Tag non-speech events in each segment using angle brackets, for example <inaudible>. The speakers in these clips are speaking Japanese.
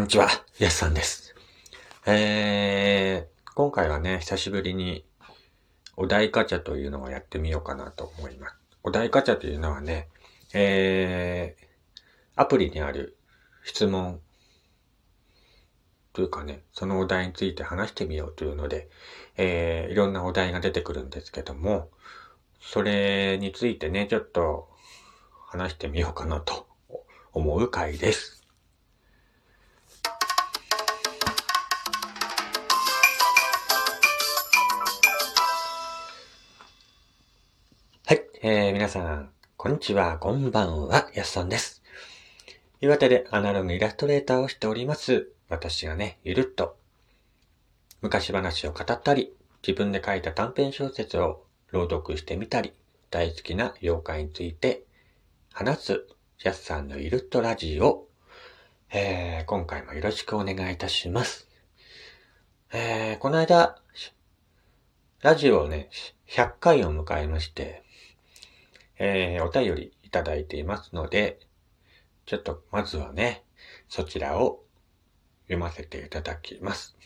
んにちは、やすさんです。えー、今回はね、久しぶりにお題ガチャというのをやってみようかなと思います。お題ガチャというのはね、えー、アプリにある質問というかね、そのお題について話してみようというので、えー、いろんなお題が出てくるんですけども、それについてね、ちょっと話してみようかなと思う回です。えー、皆さん、こんにちは、こんばんは、やすさんです。岩手でアナログイラストレーターをしております。私がね、ゆるっと昔話を語ったり、自分で書いた短編小説を朗読してみたり、大好きな妖怪について話す、やすさんのゆるっとラジオ。えー、今回もよろしくお願いいたします。えー、この間、ラジオをね、100回を迎えまして、えー、お便りいただいていますので、ちょっとまずはね、そちらを読ませていただきます。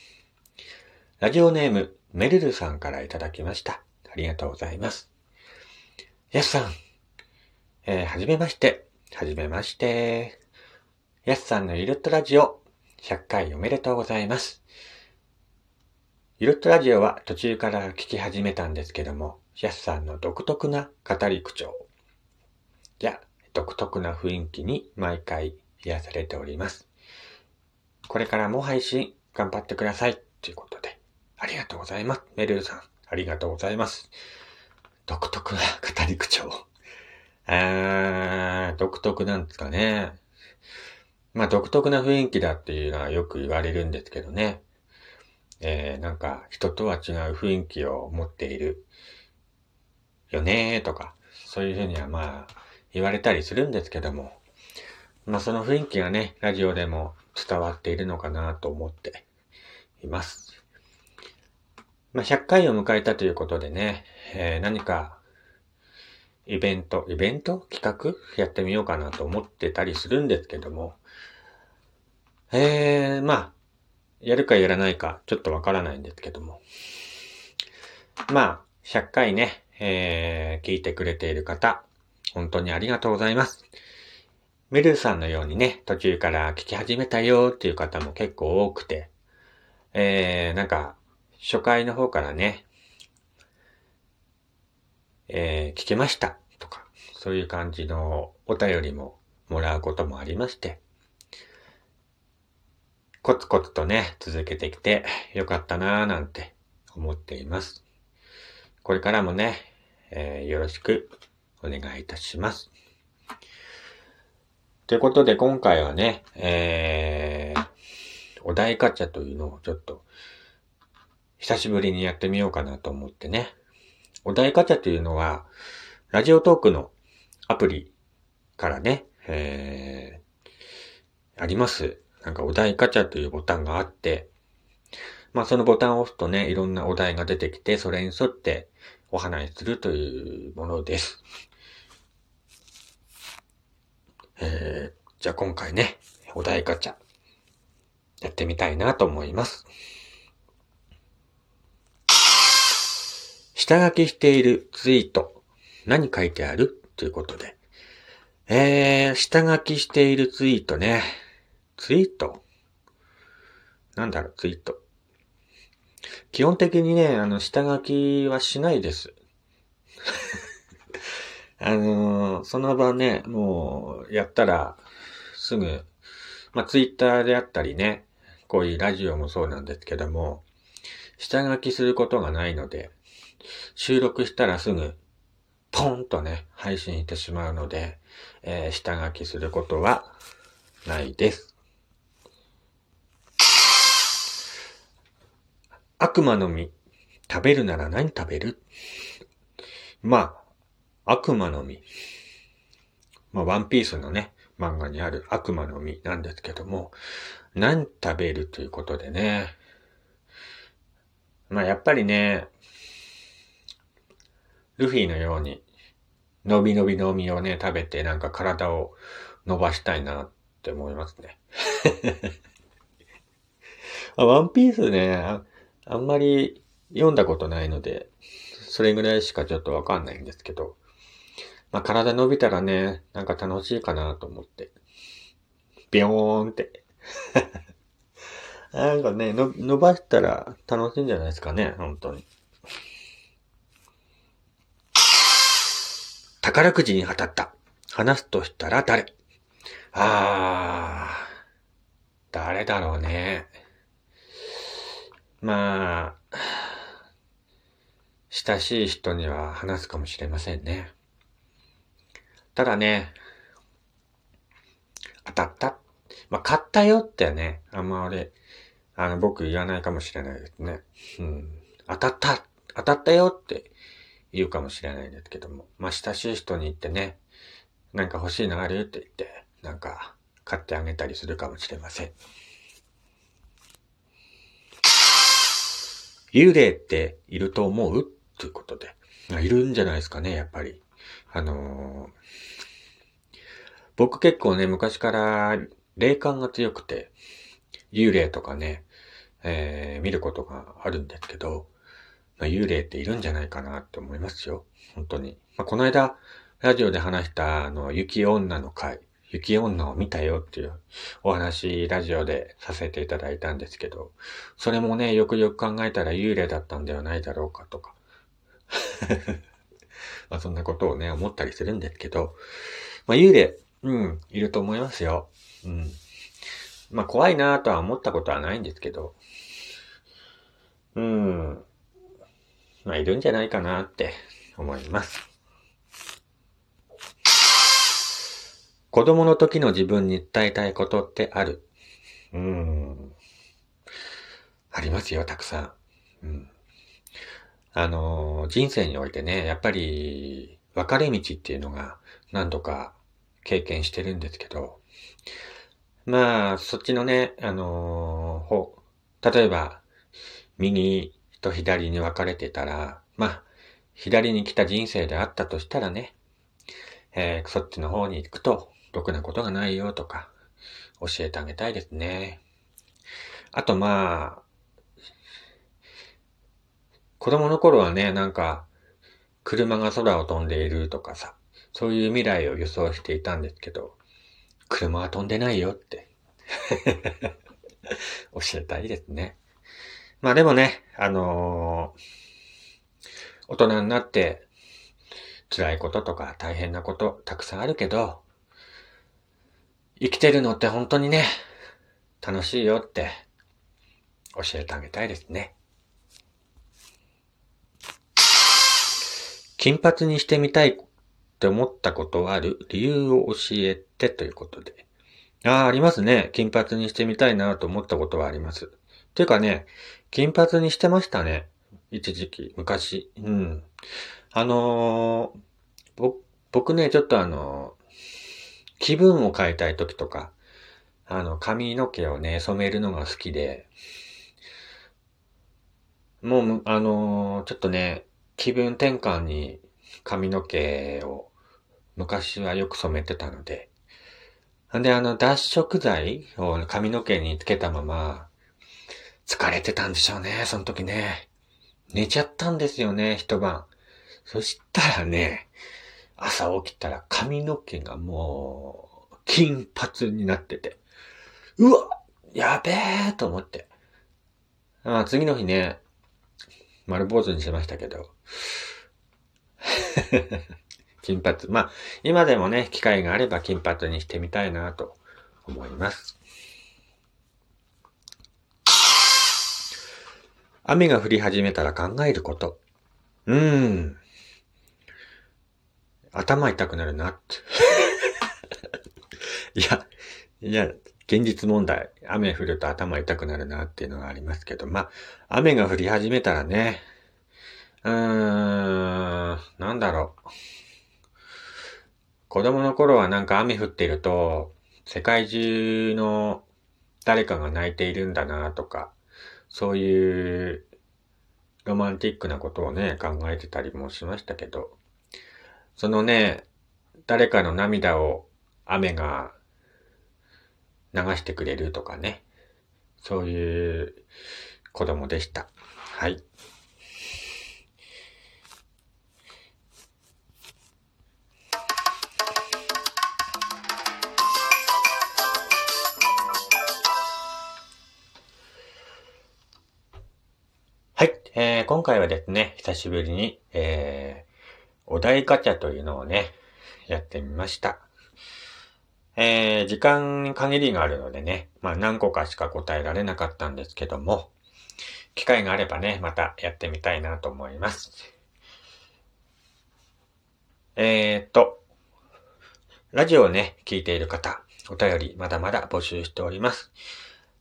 ラジオネーム、メルルさんからいただきました。ありがとうございます。やすさん、えー、はじめまして、はじめまして。やすさんのゆるっとラジオ、100回おめでとうございます。ゆるっとラジオは途中から聞き始めたんですけども、やすさんの独特な語り口調や独特な雰囲気に毎回癒されております。これからも配信頑張ってください。ということで、ありがとうございます。メルルさん、ありがとうございます。独特な語り口調。あー、独特なんですかね。まあ、独特な雰囲気だっていうのはよく言われるんですけどね。えー、なんか、人とは違う雰囲気を持っているよねーとか、そういうふうにはまあ、言われたりするんですけども、まあその雰囲気がね、ラジオでも伝わっているのかなと思っています。まあ100回を迎えたということでね、えー何かイベント、イベント？企画？やってみようかなと思ってたりするんですけども、えー、まあ、やるかやらないかちょっとわからないんですけども、まあ、100回ね、えー、聞いてくれている方、本当にありがとうございます。メルさんのようにね、途中から聞き始めたよっていう方も結構多くて、えー、なんか、初回の方からね、えー、聞けましたとか、そういう感じのお便りももらうこともありまして、コツコツとね、続けてきてよかったなぁなんて思っています。これからもね、えーよろしくお願いいたします。ということで今回はね、えー、お題ガチャというのをちょっと久しぶりにやってみようかなと思ってね。お題ガチャというのは、ラジオトークのアプリからね、えー、あります。なんかお題ガチャというボタンがあって、まあそのボタンを押すとね、いろんなお題が出てきて、それに沿ってお話しするというものです。えー、じゃあ今回ね、お題ガチャ、やってみたいなと思います。下書きしているツイート、何書いてある？ということで。えー、下書きしているツイートね。ツイート？なんだろう、ツイート。基本的にね、あの、下書きはしないです。<laughs> あのーその場ね、もう、やったら、すぐ、まあ、ツイッターであったりね、こういうラジオもそうなんですけども、下書きすることがないので、収録したらすぐ、ポンとね、配信してしまうので、えー下書きすることはないです。悪魔の実、食べるなら何食べる？まあ、悪魔の実。まあ、ワンピースのね、漫画にある悪魔の実なんですけども、何食べるということでね。まあ、やっぱりね、ルフィのように、のびのびの実をね、食べてなんか体を伸ばしたいなって思いますね。<laughs> <laughs> ワンピースねあ、あんまり読んだことないので、それぐらいしかちょっとわかんないんですけど、まあ体伸びたらね、なんか楽しいかなと思って。ビヨーンって。<laughs> なんかね、の伸ばしたら楽しいんじゃないですかね、本当に。宝くじに当たった。話すとしたら誰？あー、誰だろうね。まあ、親しい人には話すかもしれませんね。ただね、当たった。まあ、買ったよってね、あんま俺、あの、僕言わないかもしれないですね。うん。当たった当たったよって言うかもしれないですけども。まあ、親しい人に言ってね、なんか欲しいのあるって言って、なんか買ってあげたりするかもしれません。幽霊っていると思う？ということで。いるんじゃないですかね、やっぱり。あのー、僕結構ね、昔から霊感が強くて、幽霊とかね、えー、見ることがあるんですけど、まあ、幽霊っているんじゃないかなって思いますよ。本当に。まあ、この間、ラジオで話したあの、雪女の回、雪女を見たよっていうお話、ラジオでさせていただいたんですけど、それもね、よくよく考えたら幽霊だったんではないだろうかとか。<laughs> まあそんなことをね、思ったりするんですけど、まあ幽霊、うん、いると思いますよ。うん。まあ怖いなとは思ったことはないんですけど、うん。まあいるんじゃないかなって思います。子供の時の自分に伝えたいことってある？うーん。ありますよ、たくさん。うん。あの、人生においてね、やっぱり、分かれ道っていうのが何度か経験してるんですけど、まあ、そっちのね、あのほ、例えば、右と左に分かれてたら、まあ、左に来た人生であったとしたらね、えー、そっちの方に行くと、ろくなことがないよとか、教えてあげたいですね。あとまあ、子供の頃はね、なんか、車が空を飛んでいるとかさ、そういう未来を予想していたんですけど、車は飛んでないよって <laughs> 教えたいですね。まあでもね、あのー、大人になって辛いこととか大変なことたくさんあるけど、生きてるのって本当にね、楽しいよって教えてあげたいですね。金髪にしてみたいって思ったことはある理由を教えてということで。ああ、ありますね。金髪にしてみたいなと思ったことはあります。ていうかね、金髪にしてましたね。一時期、昔。うん。あのー、僕ね、ちょっとあの気分を変えたい時とか、あの、髪の毛をね、染めるのが好きで、もう、あのー、ちょっとね、気分転換に髪の毛を昔はよく染めてたので、んで、あの、脱色剤を髪の毛につけたまま、疲れてたんでしょうね、その時ね。寝ちゃったんですよね、一晩。そしたらね、朝起きたら髪の毛がもう、金髪になってて、うわやべえと思って。ああ次の日ね、丸坊主にしましたけど、<laughs> 金髪。まあ、今でもね、機会があれば金髪にしてみたいなと思います。雨が降り始めたら考えること。うーん。頭痛くなるなって。<laughs> いや、いや、現実問題。雨降ると頭痛くなるなっていうのがありますけど、まあ、雨が降り始めたらね、うーん、なんだろう。子供の頃はなんか雨降っていると、世界中の誰かが泣いているんだなとか、そういうロマンティックなことをね、考えてたりもしましたけど、そのね、誰かの涙を雨が流してくれるとかね。そういう子供でした。はい。はい。えー、今回はですね、久しぶりに、えー、お題ガチャというのをね、やってみました。えー、時間に限りがあるのでね、まあ何個かしか答えられなかったんですけども、機会があればね、またやってみたいなと思います。えーと、ラジオをね、聞いている方、お便りまだまだ募集しております。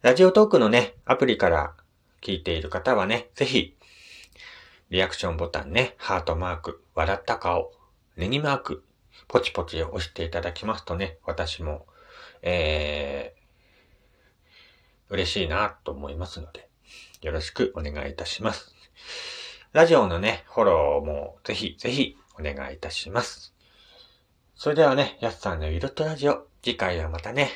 ラジオトークのね、アプリから聞いている方はね、ぜひ、リアクションボタンね、ハートマーク、笑った顔、ネギマーク、ポチポチを押していただきますとね、私も、えー、嬉しいなと思いますので、よろしくお願いいたします。ラジオのね、フォローもぜひぜひお願いいたします。それではね、やすさんのゆるっとラジオ、次回はまたね、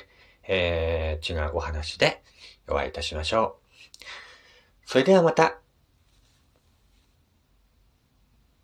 えー、違うお話でお会いいたしましょう。それではまた。